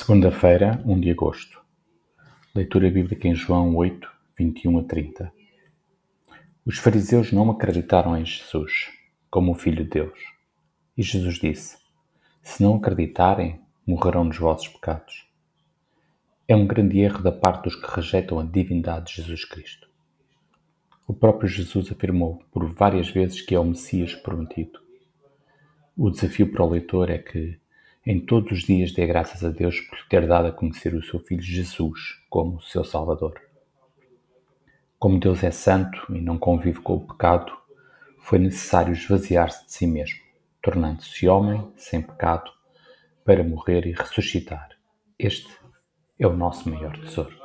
Segunda-feira, 1 de agosto. Leitura bíblica em João 8, 21 a 30. Os fariseus não acreditaram em Jesus como o Filho de Deus. E Jesus disse: Se não acreditarem, morrerão nos vossos pecados. É um grande erro da parte dos que rejeitam a divindade de Jesus Cristo. O próprio Jesus afirmou por várias vezes que é o Messias prometido. O desafio para o leitor é que em todos os dias dê graças a Deus por ter dado a conhecer o seu Filho Jesus como seu Salvador. Como Deus é santo e não convive com o pecado, foi necessário esvaziar-se de si mesmo, tornando-se homem sem pecado, para morrer e ressuscitar. Este é o nosso maior tesouro.